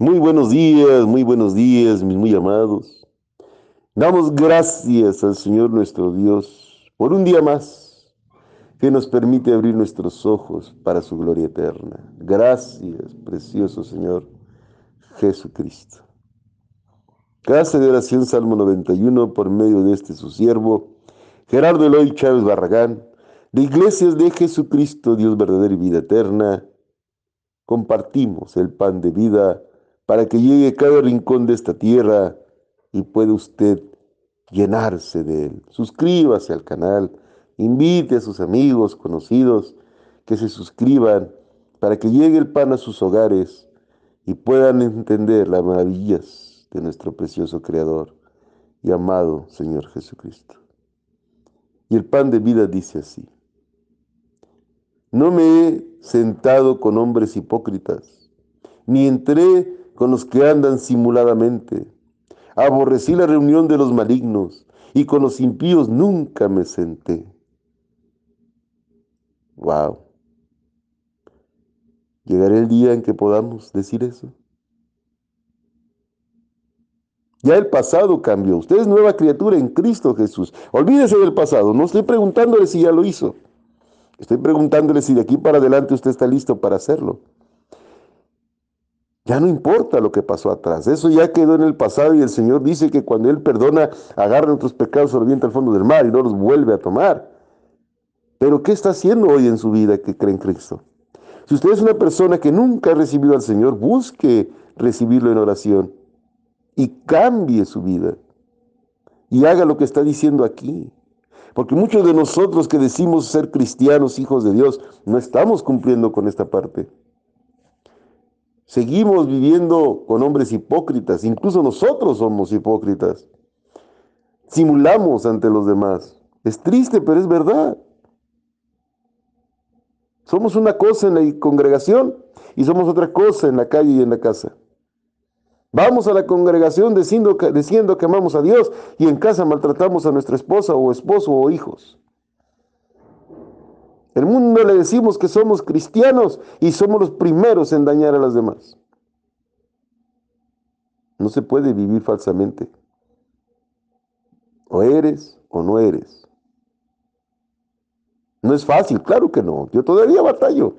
Muy buenos días, muy buenos días, mis muy amados. Damos gracias al Señor nuestro Dios por un día más que nos permite abrir nuestros ojos para su gloria eterna. Gracias, precioso Señor Jesucristo. Casa de oración Salmo 91 por medio de este su siervo, Gerardo Eloy Chávez Barragán, de Iglesias de Jesucristo, Dios verdadero y vida eterna. Compartimos el pan de vida para que llegue a cada rincón de esta tierra y pueda usted llenarse de él. Suscríbase al canal, invite a sus amigos, conocidos, que se suscriban para que llegue el pan a sus hogares y puedan entender las maravillas de nuestro precioso Creador y amado Señor Jesucristo. Y el pan de vida dice así, no me he sentado con hombres hipócritas, ni entré con los que andan simuladamente. Aborrecí la reunión de los malignos y con los impíos nunca me senté. Wow. ¿Llegará el día en que podamos decir eso? Ya el pasado cambió. Usted es nueva criatura en Cristo Jesús. Olvídese del pasado. No estoy preguntándole si ya lo hizo. Estoy preguntándole si de aquí para adelante usted está listo para hacerlo. Ya no importa lo que pasó atrás, eso ya quedó en el pasado y el Señor dice que cuando Él perdona, agarra nuestros pecados, se los al fondo del mar y no los vuelve a tomar. Pero ¿qué está haciendo hoy en su vida que cree en Cristo? Si usted es una persona que nunca ha recibido al Señor, busque recibirlo en oración y cambie su vida y haga lo que está diciendo aquí. Porque muchos de nosotros que decimos ser cristianos, hijos de Dios, no estamos cumpliendo con esta parte. Seguimos viviendo con hombres hipócritas, incluso nosotros somos hipócritas. Simulamos ante los demás. Es triste, pero es verdad. Somos una cosa en la congregación y somos otra cosa en la calle y en la casa. Vamos a la congregación diciendo que, diciendo que amamos a Dios y en casa maltratamos a nuestra esposa o esposo o hijos. Mundo le decimos que somos cristianos y somos los primeros en dañar a los demás. No se puede vivir falsamente. O eres o no eres. No es fácil, claro que no. Yo todavía batallo.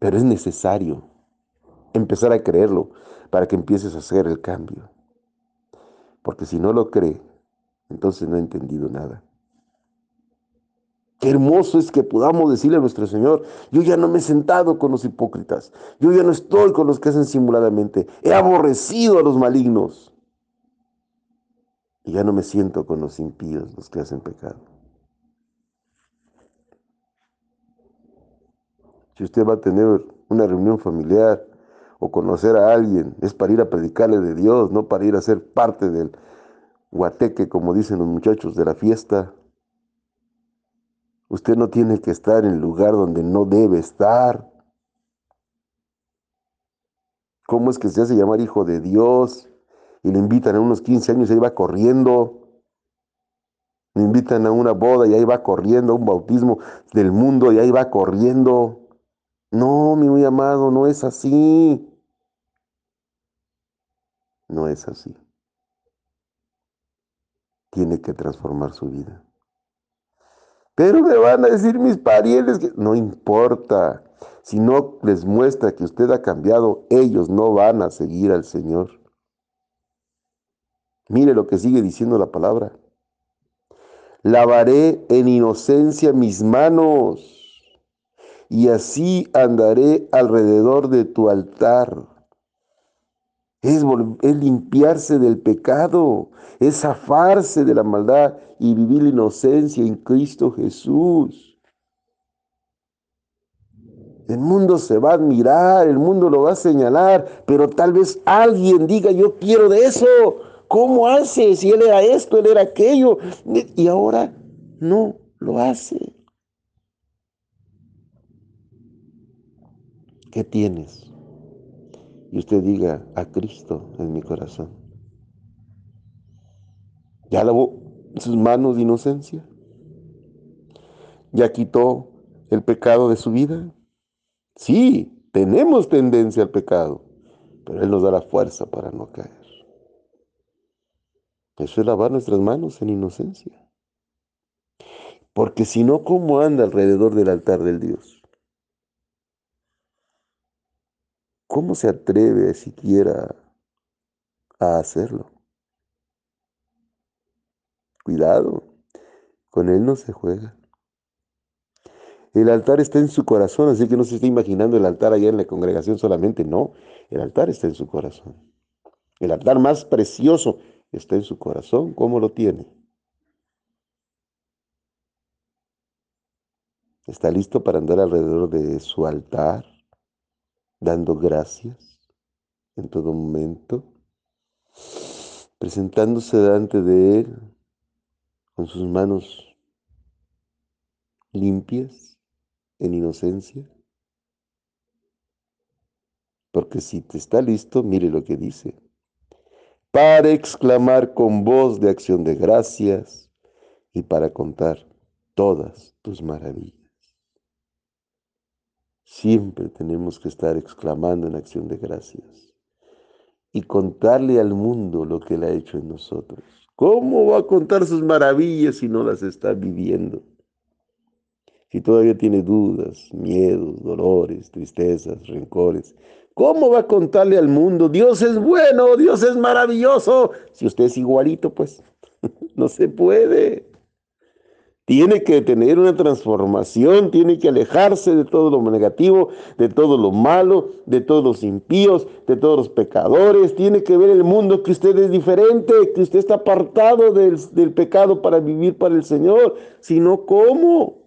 Pero es necesario empezar a creerlo para que empieces a hacer el cambio. Porque si no lo cree, entonces no ha entendido nada. Qué hermoso es que podamos decirle a nuestro Señor, yo ya no me he sentado con los hipócritas, yo ya no estoy con los que hacen simuladamente, he aborrecido a los malignos y ya no me siento con los impíos, los que hacen pecado. Si usted va a tener una reunión familiar o conocer a alguien, es para ir a predicarle de Dios, no para ir a ser parte del guateque, como dicen los muchachos de la fiesta, Usted no tiene que estar en el lugar donde no debe estar. ¿Cómo es que se hace llamar hijo de Dios? Y le invitan a unos 15 años y ahí va corriendo. Le invitan a una boda y ahí va corriendo, a un bautismo del mundo y ahí va corriendo. No, mi muy amado, no es así. No es así. Tiene que transformar su vida. Pero me van a decir mis parientes que no importa. Si no les muestra que usted ha cambiado, ellos no van a seguir al Señor. Mire lo que sigue diciendo la palabra. Lavaré en inocencia mis manos y así andaré alrededor de tu altar es, limpiarse del pecado, es zafarse de la maldad y vivir la inocencia en Cristo Jesús. El mundo se va a admirar, el mundo lo va a señalar, pero tal vez alguien diga, yo quiero de eso. ¿Cómo hace? Si él era esto, él era aquello. Y ahora no lo hace. ¿Qué tienes? Y usted diga a Cristo en mi corazón. ¿Ya lavó sus manos de inocencia? ¿Ya quitó el pecado de su vida? Sí, tenemos tendencia al pecado, pero Él nos da la fuerza para no caer. Eso es lavar nuestras manos en inocencia. Porque si no, ¿cómo anda alrededor del altar del Dios? ¿Cómo se atreve siquiera a hacerlo? Cuidado, con Él no se juega. El altar está en su corazón, así que no se está imaginando el altar allá en la congregación solamente, no, el altar está en su corazón. El altar más precioso está en su corazón, ¿cómo lo tiene? ¿Está listo para andar alrededor de su altar, dando gracias en todo momento, presentándose delante de Él con sus manos limpias, en inocencia? Porque si te está listo, mire lo que dice. Para exclamar con voz de acción de gracias y para contar todas tus maravillas. Siempre tenemos que estar exclamando en acción de gracias y contarle al mundo lo que Él ha hecho en nosotros. ¿Cómo va a contar sus maravillas si no las está viviendo? Si todavía tiene dudas, miedos, dolores, tristezas, rencores, ¿cómo va a contarle al mundo, Dios es bueno, Dios es maravilloso? Si usted es igualito, pues no se puede. Tiene que tener una transformación, tiene que alejarse de todo lo negativo, de todo lo malo, de todos los impíos, de todos los pecadores. Tiene que ver el mundo que usted es diferente, que usted está apartado del, del pecado para vivir para el Señor. Si no, ¿cómo?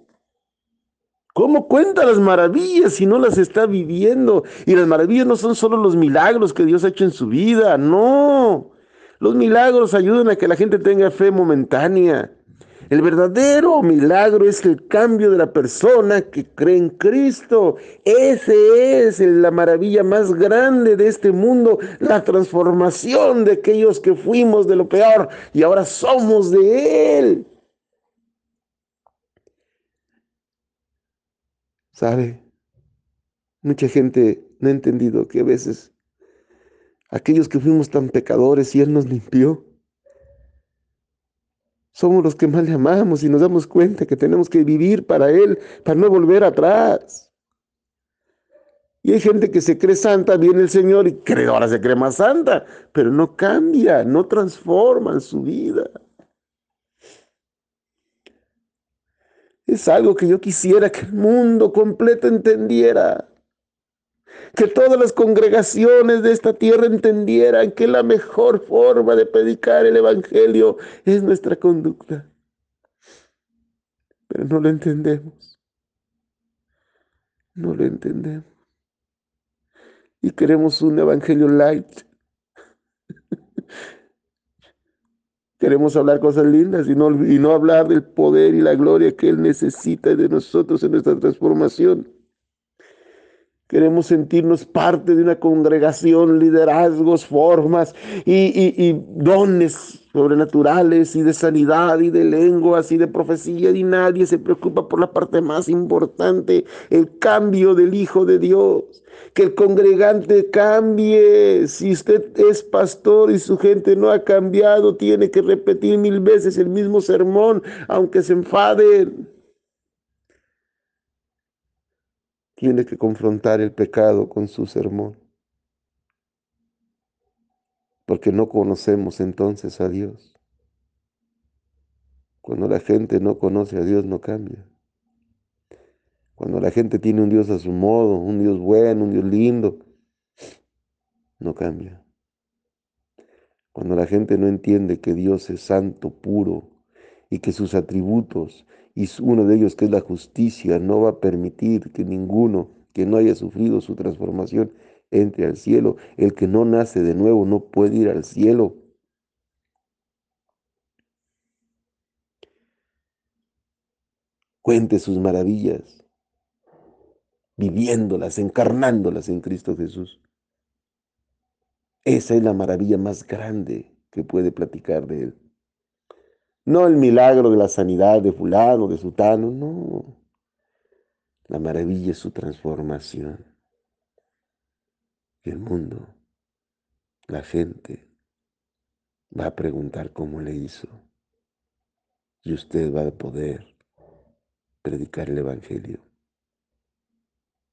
¿Cómo cuenta las maravillas si no las está viviendo? Y las maravillas no son solo los milagros que Dios ha hecho en su vida, no. Los milagros ayudan a que la gente tenga fe momentánea. El verdadero milagro es el cambio de la persona que cree en Cristo. Ese es la maravilla más grande de este mundo, la transformación de aquellos que fuimos de lo peor y ahora somos de Él. ¿Sabe? Mucha gente no ha entendido que a veces aquellos que fuimos tan pecadores y Él nos limpió, somos los que más le amamos y nos damos cuenta que tenemos que vivir para Él, para no volver atrás. Y hay gente que se cree santa, viene el Señor y cree, ahora se cree más santa, pero no cambia, no transforma en su vida. Es algo que yo quisiera que el mundo completo entendiera. Que todas las congregaciones de esta tierra entendieran que la mejor forma de predicar el Evangelio es nuestra conducta. Pero no lo entendemos. No lo entendemos. Y queremos un Evangelio light. Queremos hablar cosas lindas y no, y no hablar del poder y la gloria que Él necesita de nosotros en nuestra transformación. Queremos sentirnos parte de una congregación, liderazgos, formas y, dones sobrenaturales y de sanidad y de lenguas y de profecía y nadie se preocupa por la parte más importante, el cambio del Hijo de Dios. Que el congregante cambie. Si usted es pastor y su gente no ha cambiado, tiene que repetir mil veces el mismo sermón, aunque se enfaden. Tiene que confrontar el pecado con su sermón. Porque no conocemos entonces a Dios. Cuando la gente no conoce a Dios no cambia. Cuando la gente tiene un Dios a su modo, un Dios bueno, un Dios lindo, no cambia. Cuando la gente no entiende que Dios es santo, puro, y que sus atributos y uno de ellos, que es la justicia, no va a permitir que ninguno que no haya sufrido su transformación entre al cielo. El que no nace de nuevo no puede ir al cielo. Cuente sus maravillas, viviéndolas, encarnándolas en Cristo Jesús. Esa es la maravilla más grande que puede platicar de Él. No el milagro de la sanidad de fulano, de sutano, no. La maravilla es su transformación. Y el mundo la gente va a preguntar cómo le hizo. Y usted va a poder predicar el Evangelio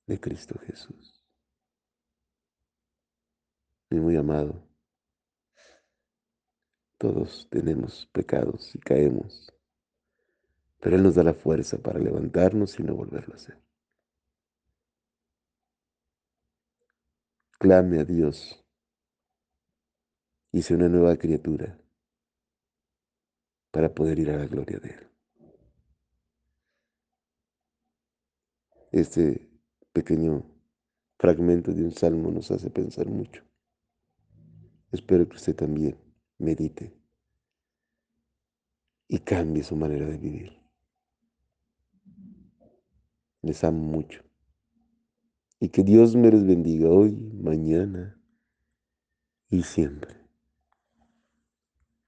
de Cristo Jesús. Mi muy amado, todos tenemos pecados y caemos, pero Él nos da la fuerza para levantarnos y no volverlo a hacer. Clame a Dios hice una nueva criatura para poder ir a la gloria de Él. Este pequeño fragmento de un salmo nos hace pensar mucho. Espero que usted también medite y cambie su manera de vivir. Les amo mucho. Y que Dios me les bendiga hoy, mañana y siempre.